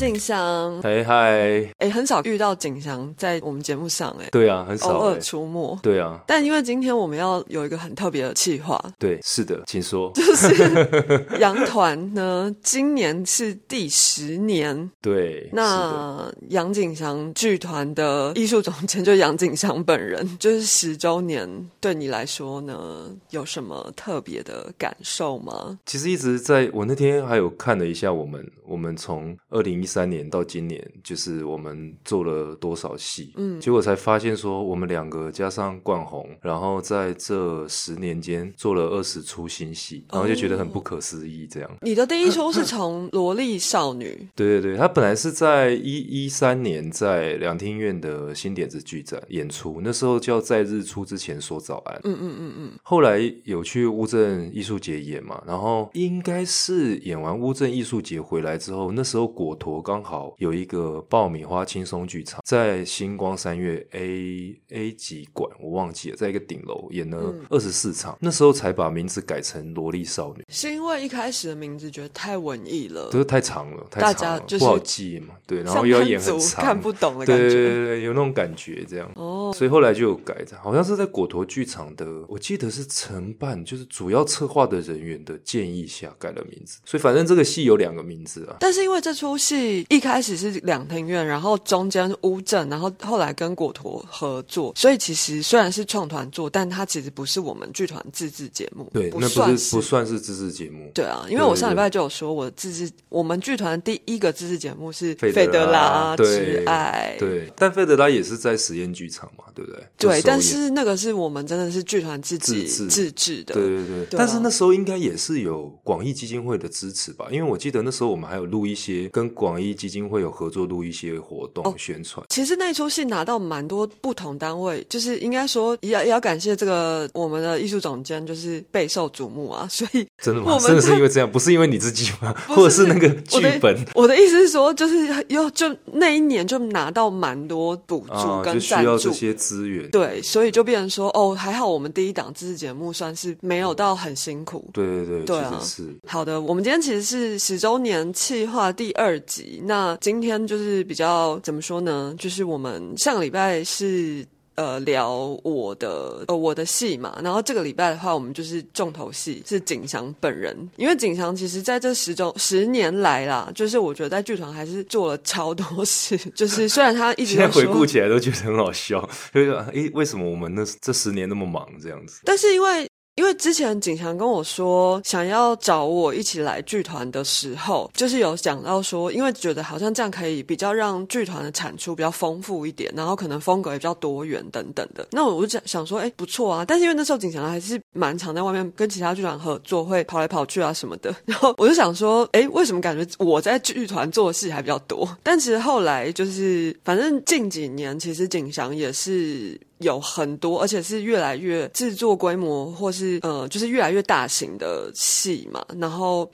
景祥。嗨嗨，哎，很少遇到景祥在我们节目上，哎，对啊，很少，偶尔出没。对啊，但因为今天我们要有一个很特别的计划，对，是的，请说。就是 杨团呢，今年是第十年。对，那杨景祥剧团的艺术总监就杨景祥本人，就是十周年，对你来说呢，有什么特别的感受吗？其实一直在我那天还有看了一下，我们我们从二零一三年到今年，就是我们做了多少戏，嗯，结果才发现说，我们两个加上冠宏，然后在这十年间做了二十出新戏，然后就觉得很不可思议。这样，你的第一出是 从《萝莉少女》，对对对，他本来是在一一三年在两厅院的新点子剧展演出，那时候叫在日出之前说早安，嗯嗯嗯嗯，后来有去乌镇艺术节演嘛，然后应该是演完乌镇艺术节回来之后，那时候果陀刚好有一个爆米花轻松剧场，在星光三月 A A 级馆，我忘记了，在一个顶楼演了二十四场，那时候才把名字改成萝莉少女，是因为一开始的名字觉得太文艺了，就是太长了，大家就是不好记嘛，对，然后又要演很长，看不懂的感觉，对对对，有那种感觉这样，哦，所以后来就有改的，好像是在果陀剧场的，我记得是承办，就是主要策划的人员的建议下改了名字，所以反正这个戏有两个名字啊，但是因为这出戏一开始是两厅院，然后中间乌镇，然后后来跟果陀合作，所以其实虽然是创团做，但它其实不是我们剧团自制节目，对，那不是不算是自制节目，对啊，因为我上礼拜就有说，我自制我们剧团第一个自制节目是费德拉。之爱，对，但费德拉也是在实验剧场嘛，对不对？对，但是那个是我们真的是剧团自己自制。的，对对对，但是那时候应该也是有广义基金会的支持吧，因为我记得那时候我们还有录一些跟广义基金会有合作，录一些活动宣传。其实那出戏拿到蛮多不同单位，就是应该说也要也要感谢这个我们的艺术总监，就是备受瞩目啊。所以真的吗？真的是因为这样，不是因为你自己吗？或者是那个剧本？我的意思是说，就是又就那一年就拿到蛮多补助跟赞助这些资源，对，所以就变成说，哦，还好我们第一档知识节目算是没有到很辛苦。对对对，对啊，是好的。我们今天其实是十周年企划第二集，那今天就是比较怎么说呢？就是我们上个礼拜是。呃，聊我的呃我的戏嘛，然后这个礼拜的话，我们就是重头戏是景祥本人，因为景祥其实在这十周十年来啦，就是我觉得在剧团还是做了超多事，就是虽然他一直 现在回顾起来都觉得很好笑，就是诶，为什么我们那这十年那么忙这样子？但是因为。因为之前景祥跟我说想要找我一起来剧团的时候，就是有讲到说，因为觉得好像这样可以比较让剧团的产出比较丰富一点，然后可能风格也比较多元等等的。那我就想想说，哎，不错啊。但是因为那时候景祥还是蛮常在外面跟其他剧团合作，会跑来跑去啊什么的。然后我就想说，哎，为什么感觉我在剧团做的戏还比较多？但其实后来就是，反正近几年其实景祥也是。有很多，而且是越来越制作规模，或是呃，就是越来越大型的戏嘛。然后，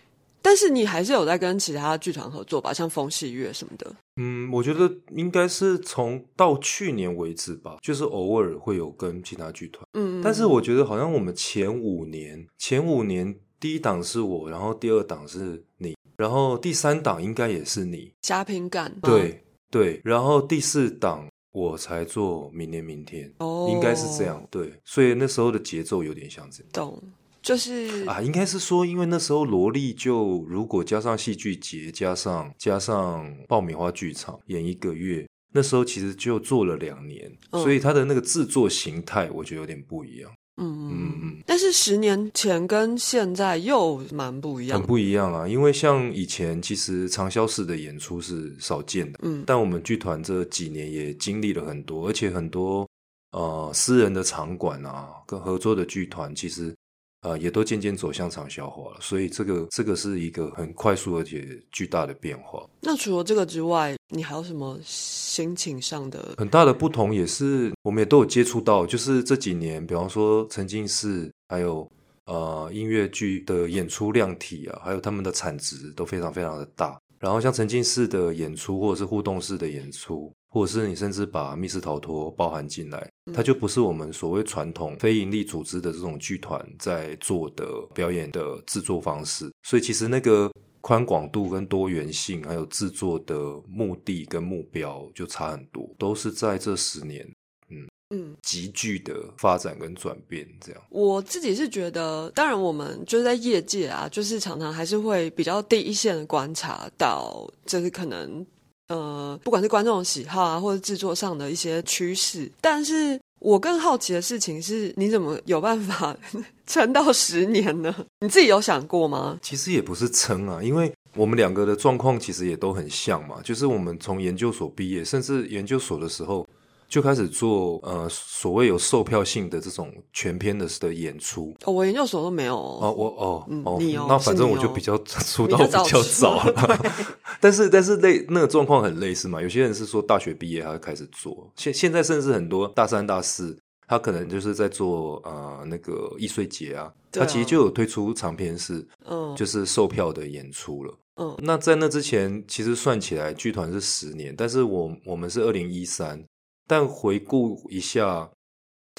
但是你还是有在跟其他剧团合作吧，像风戏月什么的。嗯，我觉得应该是从到去年为止吧，就是偶尔会有跟其他剧团。嗯，但是我觉得好像我们前五年，前五年第一档是我，然后第二档是你，然后第三档应该也是你。加平感。对对，然后第四档。我才做明年明天，哦，应该是这样，对，所以那时候的节奏有点像这样，懂，就是啊，应该是说，因为那时候萝莉就如果加上戏剧节，加上加上爆米花剧场演一个月，那时候其实就做了两年，所以它的那个制作形态，我觉得有点不一样。嗯嗯嗯，但是十年前跟现在又蛮不一样，很不一样啊！因为像以前其实长销式的演出是少见的，嗯，但我们剧团这几年也经历了很多，而且很多呃私人的场馆啊，跟合作的剧团其实。呃，也都渐渐走向长消化了，所以这个这个是一个很快速而且巨大的变化。那除了这个之外，你还有什么心情上的很大的不同？也是我们也都有接触到，就是这几年，比方说沉浸式，还有呃音乐剧的演出量体啊，还有他们的产值都非常非常的大。然后像沉浸式的演出，或者是互动式的演出。或者是你甚至把密室逃脱包含进来，它就不是我们所谓传统非营利组织的这种剧团在做的表演的制作方式。所以其实那个宽广度跟多元性，还有制作的目的跟目标就差很多，都是在这十年，嗯嗯，急剧的发展跟转变。这样，我自己是觉得，当然我们就是在业界啊，就是常常还是会比较第一线的观察到，就是可能呃，不管是观众的喜好啊，或者制作上的一些趋势，但是。我更好奇的事情是，你怎么有办法 撑到十年呢？你自己有想过吗？其实也不是撑啊，因为我们两个的状况其实也都很像嘛，就是我们从研究所毕业，甚至研究所的时候。就开始做呃所谓有售票性的这种全篇的的演出。哦，我研究所都没有哦，我哦哦，你哦，那反正我就比较出道比较早了。但是但是类那个状况很类似嘛，有些人是说大学毕业他就开始做，现现在甚至很多大三大四，他可能就是在做呃那个易碎节啊，他其实就有推出长篇是嗯，就是售票的演出了。嗯，那在那之前，其实算起来剧团是十年，但是我我们是二零一三。但回顾一下，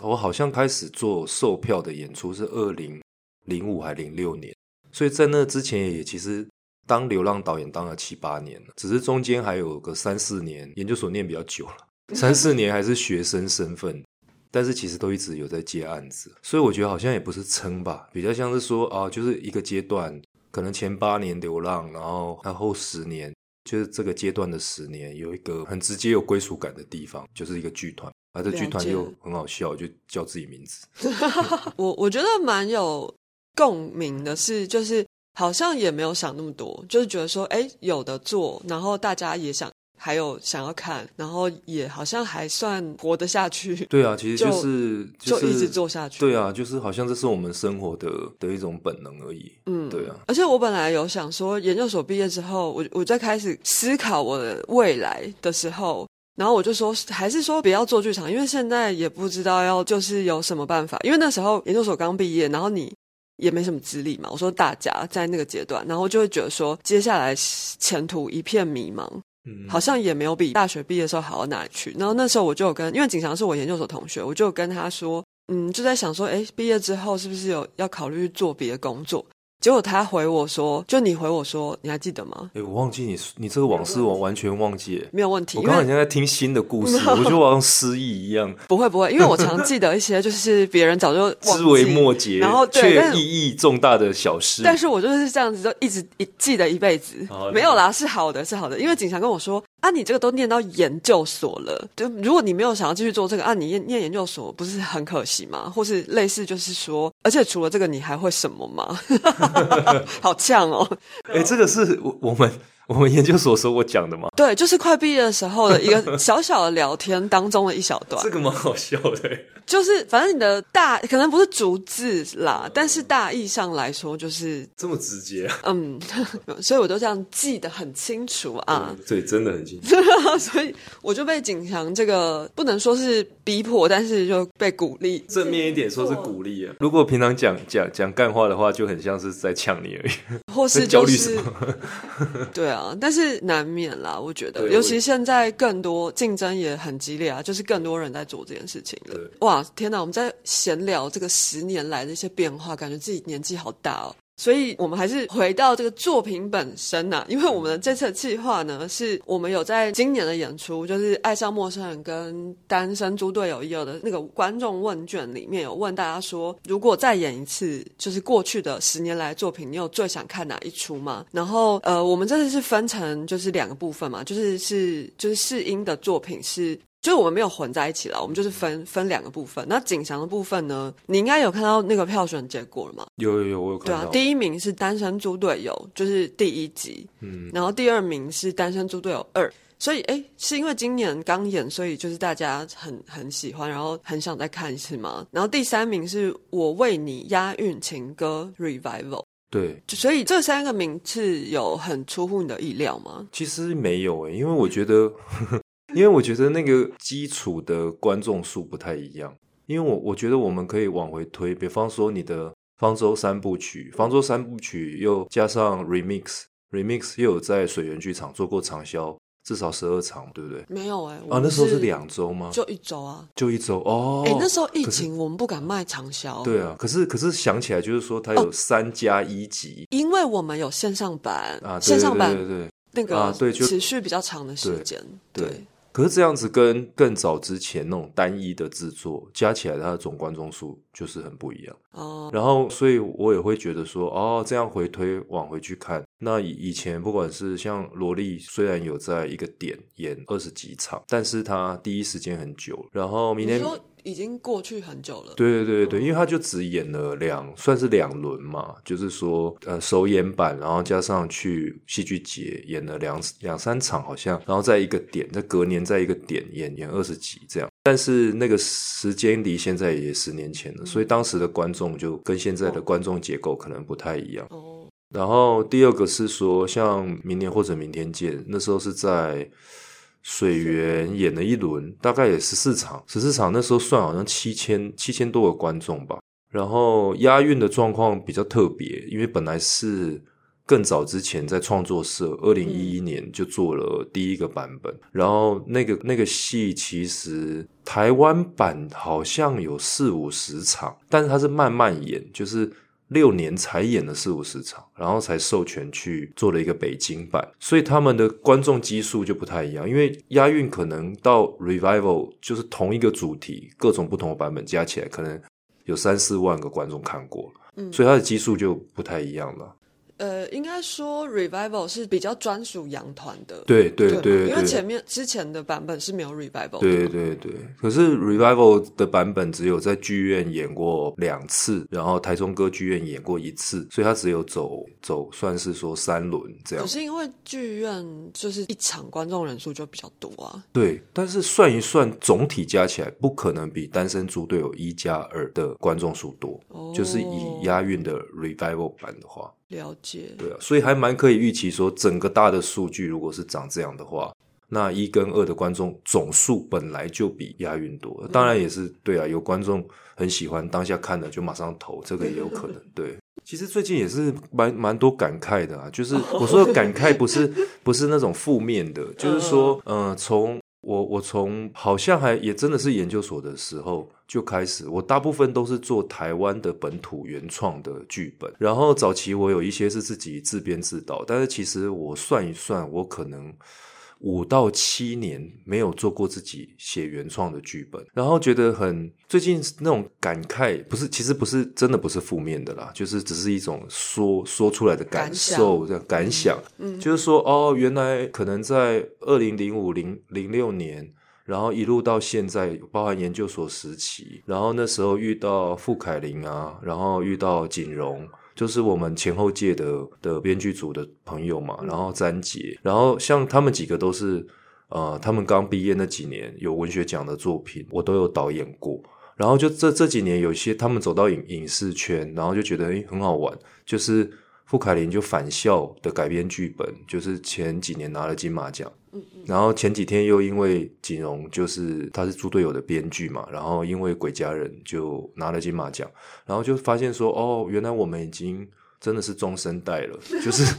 我好像开始做售票的演出是二零零五还零六年，所以在那之前也其实当流浪导演当了七八年了，只是中间还有个三四年研究所念比较久了，三四年还是学生身份，但是其实都一直有在接案子，所以我觉得好像也不是撑吧，比较像是说啊，就是一个阶段，可能前八年流浪，然后然后十年。就是这个阶段的十年，有一个很直接有归属感的地方，就是一个剧团，而这剧团又很好笑，就叫自己名字。我我觉得蛮有共鸣的是，就是好像也没有想那么多，就是觉得说，哎，有的做，然后大家也想。还有想要看，然后也好像还算活得下去。对啊，其实就是就一直做下去。对啊，就是好像这是我们生活的的一种本能而已。嗯，对啊。而且我本来有想说，研究所毕业之后，我我在开始思考我的未来的时候，然后我就说，还是说不要做剧场，因为现在也不知道要就是有什么办法。因为那时候研究所刚毕业，然后你也没什么资历嘛。我说大家在那个阶段，然后就会觉得说，接下来前途一片迷茫。好像也没有比大学毕业的时候好到哪里去。然后那时候我就有跟，因为景祥是我研究所同学，我就跟他说，嗯，就在想说，哎，毕业之后是不是有要考虑做别的工作？结果他回我说：“就你回我说，你还记得吗？”哎，我忘记你，你这个往事我完全忘记。没有问题，我刚刚现在听新的故事，我就好像失忆一样。不会不会，因为我常记得一些就是别人早就知微末节，然后却意义重大的小事。但是我就是这样子，就一直一记得一辈子。没有啦，是好的，是好的。因为警察跟我说。啊，你这个都念到研究所了，就如果你没有想要继续做这个，啊，你念念研究所不是很可惜吗？或是类似，就是说，而且除了这个，你还会什么吗？好呛哦！哎，这个是我我们。我们研究所说我讲的吗？对，就是快毕业的时候的一个 小小的聊天当中的一小段。这个蛮好笑的。就是反正你的大可能不是逐字啦，但是大意上来说就是这么直接。嗯，所以我都这样记得很清楚啊。对，真的很清楚。所以我就被景强这个不能说是逼迫，但是就被鼓励。正面一点说是鼓励啊。如果平常讲讲讲干话的话，就很像是在呛你而已。或是焦虑什么？对啊。啊，但是难免啦，我觉得，尤其现在更多竞争也很激烈啊，就是更多人在做这件事情了。哇，天哪！我们在闲聊这个十年来的一些变化，感觉自己年纪好大哦。所以，我们还是回到这个作品本身呐，因为我们的这次计划呢，是我们有在今年的演出，就是《爱上陌生人》跟《单身猪队友》有的那个观众问卷里面有问大家说，如果再演一次，就是过去的十年来作品，你有最想看哪一出吗？然后，呃，我们这次是分成就是两个部分嘛，就是是就是试音的作品是。就是我们没有混在一起了，我们就是分分两个部分。那景祥的部分呢？你应该有看到那个票选结果了吗？有有有，我有看到。对啊，第一名是《单身猪队友》，就是第一集。嗯，然后第二名是《单身猪队友二》。所以，哎，是因为今年刚演，所以就是大家很很喜欢，然后很想再看一次吗？然后第三名是我为你押韵情歌 Revival。对，所以这三个名次有很出乎你的意料吗？其实没有哎，因为我觉得。因为我觉得那个基础的观众数不太一样，因为我我觉得我们可以往回推，比方说你的《方舟三部曲》，《方舟三部曲》又加上 remix，remix 又有在水源剧场做过长销，至少十二场，对不对？没有哎、我啊，那时候是两周吗？就一周啊。就一周哦。哎、那时候疫情，我们不敢卖长销，对啊，可是可是想起来就是说，它有三加一级因为我们有线上版，啊，线上版对对。那个啊对就持续比较长的时间，对对可是这样子跟更早之前那种单一的制作加起来，它的总观众数就是很不一样。哦，然后，所以我也会觉得说，哦，这样回推往回去看，那以以前不管是像萝莉，虽然有在一个点演二十几场，但是他第一时间很久，然后明天。已经过去很久了，对对对对，因为他就只演了两，算是两轮嘛，就是说，呃，首演版，然后加上去戏剧节演了两两三场，好像，然后在一个点，在隔年在一个点演演二十集这样，但是那个时间离现在也十年前了，所以当时的观众就跟现在的观众结构可能不太一样。哦，然后第二个是说，像明年或者明天见，那时候是在水源演了一轮，大概也十四场，十四场那时候算好像七千七千多个观众吧。然后押韵的状况比较特别，因为本来是更早之前在创作社，二零一一年就做了第一个版本，然后那个那个戏其实台湾版好像有四五十场，但是它是慢慢演，就是。六年才演了四五十场，然后才授权去做了一个北京版，所以他们的观众基数就不太一样。因为押韵可能到 revival 就是同一个主题，各种不同的版本加起来，可能有三四万个观众看过，嗯所以它的基数就不太一样了。呃，应该说 revival 是比较专属羊团的，对对对对因为前面之前的版本是没有 revival 的，对对对，可是 revival 的版本只有在剧院演过两次，然后台中歌剧院演过一次，所以它只有走走算是说三轮这样。可。是因为剧院就是一场观众人数就比较多啊，对，但是算一算，总体加起来不可能比单身猪队友一加二的观众数多。哦，就是以押韵的 revival 版的话，了解，对啊，所以还蛮可以预期说，整个大的数据如果是长这样的话，那一跟二的观众总数本来就比亚运多。当然也是对啊，有观众很喜欢，当下看了就马上投，这个也有可能。对，其实最近也是蛮蛮多感慨的啊，就是 我说的感慨不是不是那种负面的，就是说，嗯、从我我从好像还也真的是研究所的时候就开始，我大部分都是做台湾的本土原创的剧本，然后早期我有一些是自己自编自导，但是其实我算一算，我可能。五到七年没有做过自己写原创的剧本，然后觉得很最近那种感慨，不是其实不是真的不是负面的啦，就是只是一种说说出来的感受的感想，嗯，就是说哦，原来可能在二零零五零零六年。然后一路到现在，包含研究所时期，然后那时候遇到傅凯林啊，然后遇到锦荣，就是我们前后届的的编剧组的朋友嘛，然后詹杰，然后像他们几个都是，呃，他们刚毕业那几年有文学奖的作品，我都有导演过。然后就这这几年有一些他们走到影影视圈，然后就觉得诶很好玩，就是傅凯林就返校的改编剧本，就是前几年拿了金马奖。然后前几天又因为锦荣就是他是猪队友的编剧嘛，然后因为鬼家人就拿了金马奖，然后就发现说哦，原来我们已经真的是中生代了，就是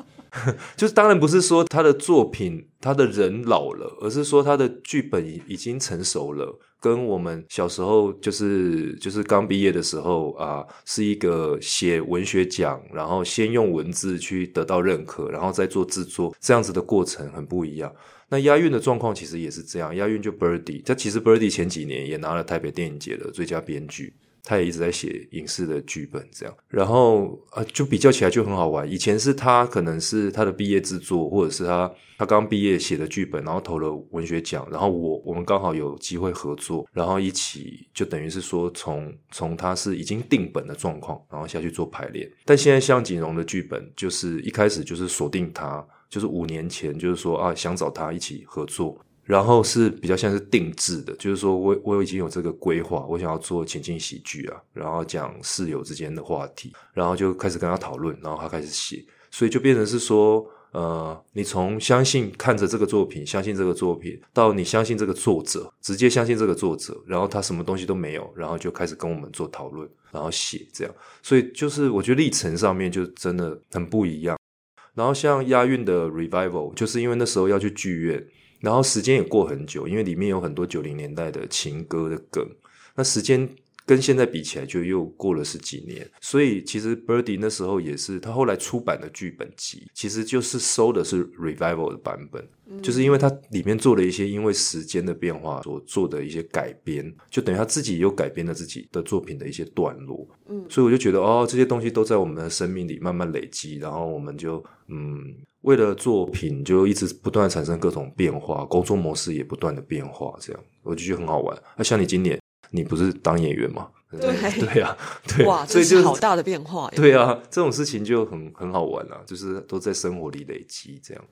就是当然不是说他的作品他的人老了，而是说他的剧本已已经成熟了。跟我们小时候就是就是刚毕业的时候啊，是一个写文学奖，然后先用文字去得到认可，然后再做制作，这样子的过程很不一样。那押韵的状况其实也是这样，押韵就 Birdy，他其实 Birdy 前几年也拿了台北电影节的最佳编剧。他也一直在写影视的剧本，这样，然后呃，就比较起来就很好玩。以前是他可能是他的毕业制作，或者是他他刚毕业写的剧本，然后投了文学奖，然后我我们刚好有机会合作，然后一起就等于是说从 从他是已经定本的状况，然后下去做排练。但现在像锦荣的剧本，就是一开始就是锁定他，就是五年前就是说啊想找他一起合作。然后是比较像是定制的，就是说我我已经有这个规划，我想要做情境喜剧啊，然后讲室友之间的话题，然后就开始跟他讨论，然后他开始写，所以就变成是说，呃，你从相信看着这个作品，相信这个作品，到你相信这个作者，直接相信这个作者，然后他什么东西都没有，然后就开始跟我们做讨论，然后写这样，所以就是我觉得历程上面就真的很不一样。然后像押韵的 Revival，就是因为那时候要去剧院，然后时间也过很久，因为里面有很多九零年代的情歌的梗，那时间。跟现在比起来，就又过了十几年，所以其实 Birdy 那时候也是他后来出版的剧本集，其实就是收的是 Revival 的版本，就是因为他里面做了一些因为时间的变化所做的一些改编，就等于他自己又改编了自己的作品的一些段落，嗯，所以我就觉得哦，这些东西都在我们的生命里慢慢累积，然后我们就嗯，为了作品就一直不断产生各种变化，工作模式也不断的变化，这样我就觉得很好玩。那像你今年。你不是当演员吗？对对 呀，对，哇，这是好大的变化。对啊，这种事情就很很好玩啊，就是都在生活里累积这样。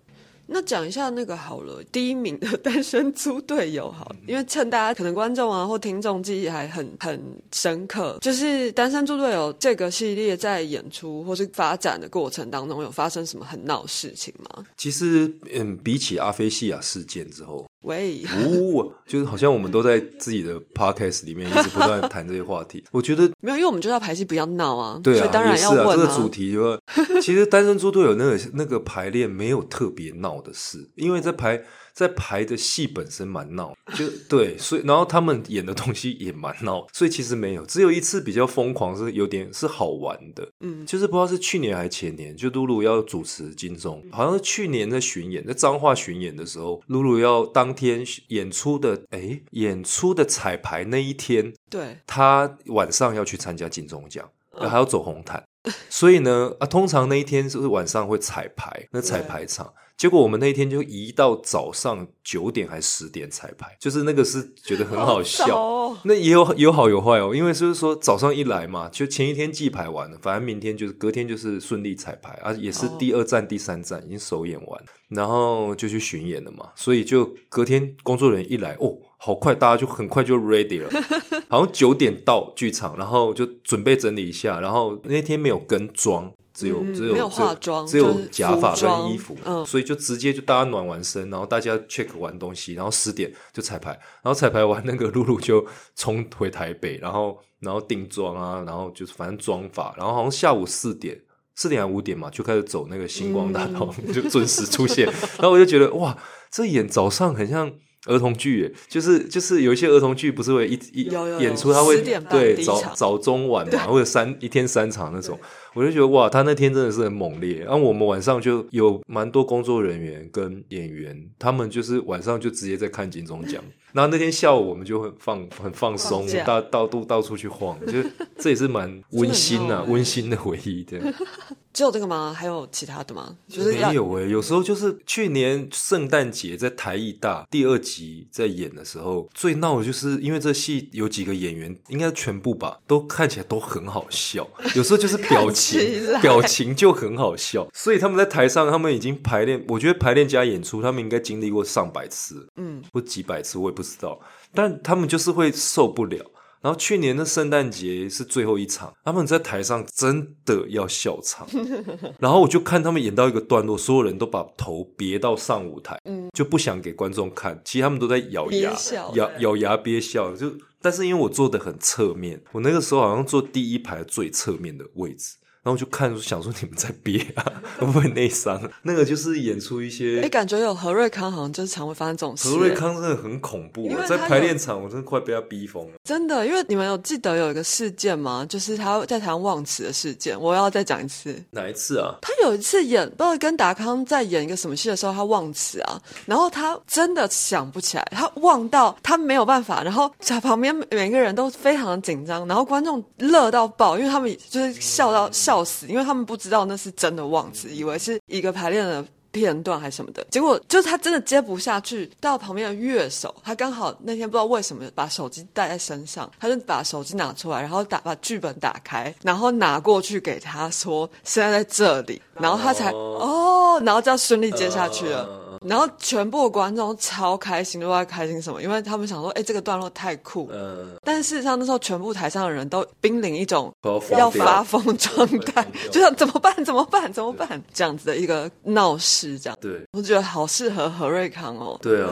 那讲一下那个好了，第一名的单身猪队友好，因为趁大家可能观众啊或听众记忆还很很深刻，就是单身猪队友这个系列在演出或是发展的过程当中，有发生什么很闹事情吗？其实，嗯，比起阿菲西亚事件之后。喂，呜，就是好像我们都在自己的 podcast 里面一直不断谈这些话题。我觉得没有，因为我们就要排戏，不要闹啊。对啊，当然要问啊。这个主题就其实单身猪队友那个那个排练没有特别闹的事，因为在排。在排的戏本身蛮闹，就对，所以然后他们演的东西也蛮闹，所以其实没有，只有一次比较疯狂，是有点是好玩的，嗯，就是不知道是去年还是前年，就露露要主持金钟，好像是去年在巡演，在彰化巡演的时候，露露要当天演出的，哎，演出的彩排那一天，对，他晚上要去参加金钟奖，还要走红毯，所以呢，啊，通常那一天是晚上会彩排，那彩排场。结果我们那一天就移到早上九点还十点彩排，就是那个是觉得很好笑，那也有有好有坏哦。因为就是说早上一来嘛，就前一天记排完了，反正明天就是隔天就是顺利彩排，啊也是第二站第三站已经首演完，然后就去巡演了嘛。所以就隔天工作人员一来，哦，好快，大家就很快就 ready 了，好像九点到剧场，然后就准备整理一下，然后那天没有跟妆。只有只有没有化妆，只有假发跟衣服，所以就直接就大家暖完身，然后大家 check 完东西，然后十点就彩排，然后彩排完那个露露就冲回台北，然后然后定妆啊，然后就是反正妆发，然后好像下午四点四点还五点嘛，就开始走那个星光大道，就准时出现，然后我就觉得哇，这演早上很像。儿童剧，就是就是有一些儿童剧，不是会一一演出，他会对早早中晚嘛，或者三一天三场那种，我就觉得哇，他那天真的是很猛烈。然后我们晚上就有蛮多工作人员跟演员，他们就是晚上就直接在看金钟奖。然后那天下午我们就很放很放松，到到处到处去晃，就这也是蛮温馨 呐，温馨的回忆。对，只有这个吗？还有其他的吗？就是没有诶，有时候就是去年圣诞节在台艺大第二集在演的时候，最闹的就是因为这戏有几个演员，应该全部吧，都看起来都很好笑。有时候就是表情表情就很好笑，所以他们在台上，他们已经排练，我觉得排练加演出，他们应该经历过上百次，嗯，或几百次，我也不。不知道，但他们就是会受不了。然后去年的圣诞节是最后一场，他们在台上真的要笑场。然后我就看他们演到一个段落，所有人都把头别到上舞台，就不想给观众看。其实他们都在咬牙，咬咬牙憋笑。就但是因为我坐的很侧面，我那个时候好像坐第一排最侧面的位置。然后就看想说你们在憋啊，会不会内伤？那个就是演出一些，哎，感觉有何瑞康好像就是常会发生这种事。何瑞康真的很恐怖，在排练场我真的快被他逼疯了。真的，因为你们有记得有一个事件吗？就是他在台湾忘词的事件。我要再讲一次，哪一次啊？他有一次演，不知道跟达康在演一个什么戏的时候，他忘词啊。然后他真的想不起来，他忘到他没有办法。然后在旁边每个人都非常的紧张，然后观众乐到爆，因为他们就是笑到笑。笑死，因为他们不知道那是真的忘词，以为是一个排练的片段还是什么的。结果就是他真的接不下去，到旁边的乐手，他刚好那天不知道为什么把手机带在身上，他就把手机拿出来，然后打把剧本打开，然后拿过去给他说现在在这里，然后他才哦，然后这样顺利接下去了。然后全部的观众超开心，都在开心什么？因为他们想说，哎，这个段落太酷。嗯。但事实上那时候，全部台上的人都濒临一种要发疯状态，就想怎么办？怎么办？怎么办？这样子的一个闹事，这样。对。我觉得好适合何瑞康哦。对啊。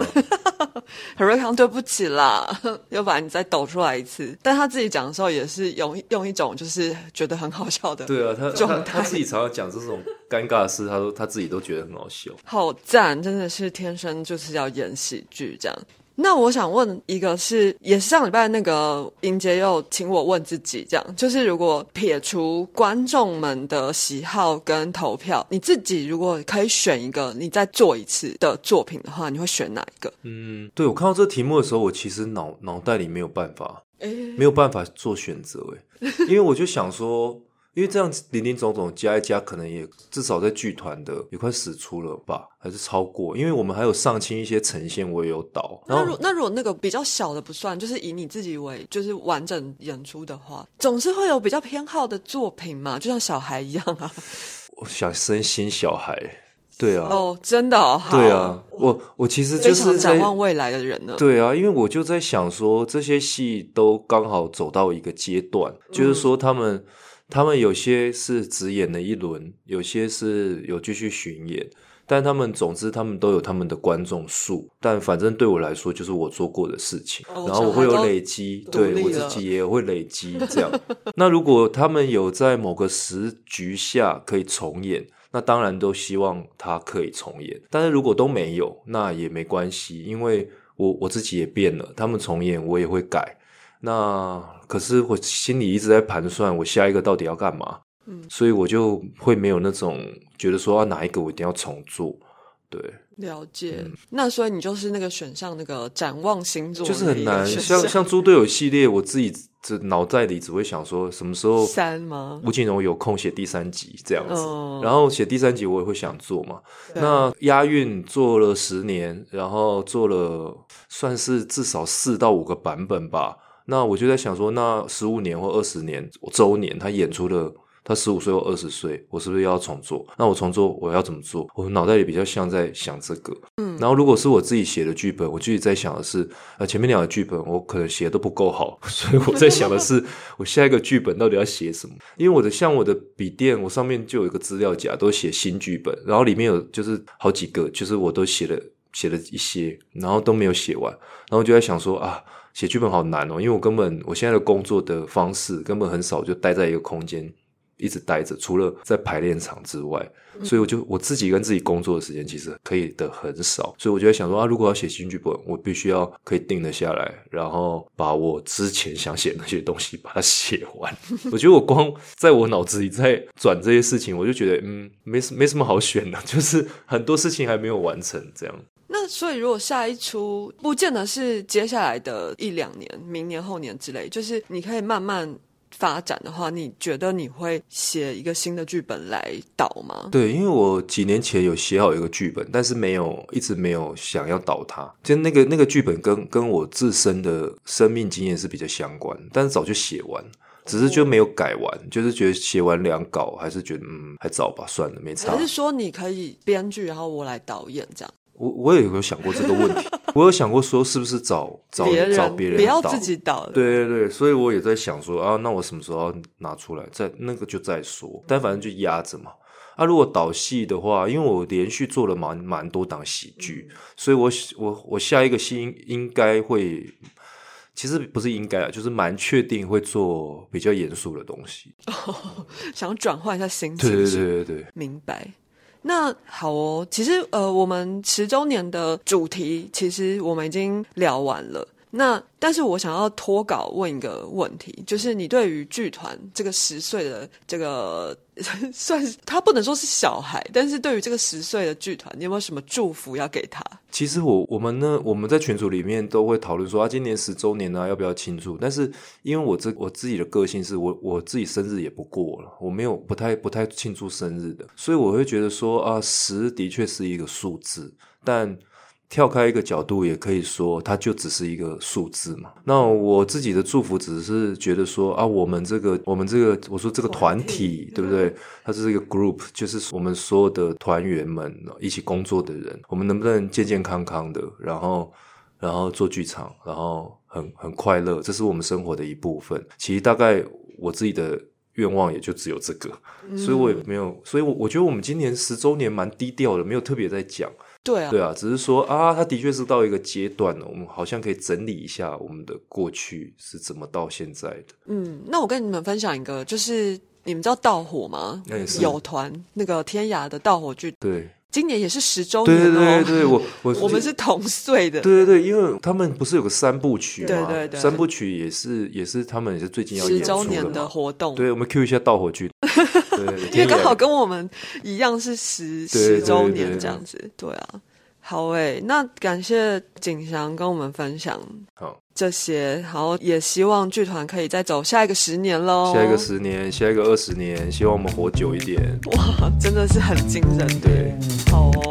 何瑞康，对不起啦，又把你再抖出来一次。但他自己讲的时候，也是用用一种就是觉得很好笑的。对啊，他他他自己常常讲这种。尴尬的事，他说他自己都觉得很好笑。好赞，真的是天生就是要演喜剧这样。那我想问一个，是也是上礼拜那个英杰又请我问自己，这样就是如果撇除观众们的喜好跟投票，你自己如果可以选一个，你再做一次的作品的话，你会选哪一个？嗯，对我看到这题目的时候，我其实脑脑袋里没有办法，诶没有办法做选择，哎，因为我就想说。因为这样零零总总加一加，可能也至少在剧团的也快死出了吧，还是超过？因为我们还有上清一些呈现，我也有导。那如那如果那个比较小的不算，就是以你自己为就是完整演出的话，总是会有比较偏好的作品嘛，就像小孩一样啊。我想生新小孩，对啊，哦，真的、哦，好对啊，我我其实就是展望未来的人呢。对啊，因为我就在想说，这些戏都刚好走到一个阶段，就是说他们他们有些是只演了一轮，有些是有继续巡演，但他们总之他们都有他们的观众数，但反正对我来说就是我做过的事情，哦然后我会有累积，对我自己也会累积这样。那如果他们有在某个时局下可以重演，那当然都希望他可以重演。但是如果都没有，那也没关系，因为我我自己也变了，他们重演我也会改。那可是我心里一直在盘算，我下一个到底要干嘛？嗯所以我就会没有那种觉得说啊哪一个我一定要重做，对，了解。那所以你就是那个选项，那个展望星座，嗯就是很难。像像猪队友系列，我自己这脑袋里只会想说什么时候三吗？吴锦荣有空写第三集这样子，嗯然后写第三集我也会想做嘛。那押韵做了十年，然后做了算是至少四到五个版本吧。那我就在想说，那十五年或二十年周年，他演出了。他十五岁或二十岁，我是不是要重做？那我重做我要怎么做？我脑袋里比较像在想这个，嗯。然后如果是我自己写的剧本，我自己在想的是，呃，前面两个剧本我可能写的都不够好，所以我在想的是，我下一个剧本到底要写什么？因为我的像我的笔电，我上面就有一个资料夹，都写新剧本，然后里面有就是好几个，就是我都写了写了一些，然后都没有写完，然后就在想说啊，写剧本好难哦，因为我根本我现在的工作的方式根本很少就待在一个空间。一直待着，除了在排练场之外，所以我就我自己跟自己工作的时间其实可以的很少，所以我就在想说啊，如果要写新剧本，我必须要可以定得下来，然后把我之前想写的那些东西把它写完。我觉得我光在我脑子里在转这些事情，我就觉得嗯，没什没什么好选的，就是很多事情还没有完成，这样。那所以如果下一出不见得是接下来的一两年、明年、后年之类，就是你可以慢慢发展的话，你觉得你会写一个新的剧本来导吗？对，因为我几年前有写好一个剧本，但是没有一直没有想要导它。就那个那个剧本跟跟我自身的生命经验是比较相关，但是早就写完，只是就没有改完，就是觉得写完两稿还是觉得嗯还早吧，算了，没差还。是说你可以编剧，然后我来导演这样？我我也有想过这个问题，我有想过说是不是找找别找别人导不要自己导的。对对对，所以我也在想说啊，那我什么时候要拿出来？再那个就再说，但反正就压着嘛。啊，如果导戏的话，因为我连续做了蛮蛮多档喜剧，所以我我我下一个戏应应该会，其实不是应该啊，就是蛮确定会做比较严肃的东西。想要转换一下心情。对对是对对对，明白。那好哦，其实呃，我们十周年的主题其实我们已经聊完了。那但是我想要脱稿问一个问题，就是你对于剧团这个十岁的这个 算是他不能说是小孩，但是对于这个十岁的剧团，你有没有什么祝福要给他？其实我我们呢，我们在群组里面都会讨论说啊，今年十周年啊，要不要庆祝？但是因为我这我自己的个性是我我自己生日也不过了，我没有不太不太庆祝生日的，所以我会觉得说啊，十的确是一个数字，但。跳开一个角度，也可以说它就只是一个数字嘛。那我自己的祝福只是觉得说啊，我们这个我们这个我说这个团体，对不对？它是一个 group，就是我们所有的团员们一起工作的人，我们能不能健健康康的，然后然后做剧场，然后很很快乐，这是我们生活的一部分。其实大概我自己的愿望也就只有这个，所以我也没有，所以我我觉得我们今年十周年蛮低调的，没有特别在讲。对啊，对啊，只是说啊，他的确是到一个阶段了，我们好像可以整理一下我们的过去是怎么到现在的。嗯，那我跟你们分享一个，就是你们知道盗火吗？那也是有团那个天涯的盗火剧，对今年也是十周年哦。对对对，我 我我们是同岁的，对对对，因为他们不是有个三部曲嘛，对对对三部曲也是也是他们也是最近要演十出周年的。活动。对，我们 Q 一下盗火剧，对，因为刚好跟我们一样是十十周对对年这样子，对啊。好诶、那感谢景祥跟我们分享好，这些，好也希望剧团可以再走下一个十年喽。下一个十年，下一个二十年，希望我们活久一点。哇，真的是很惊人。对，好哦。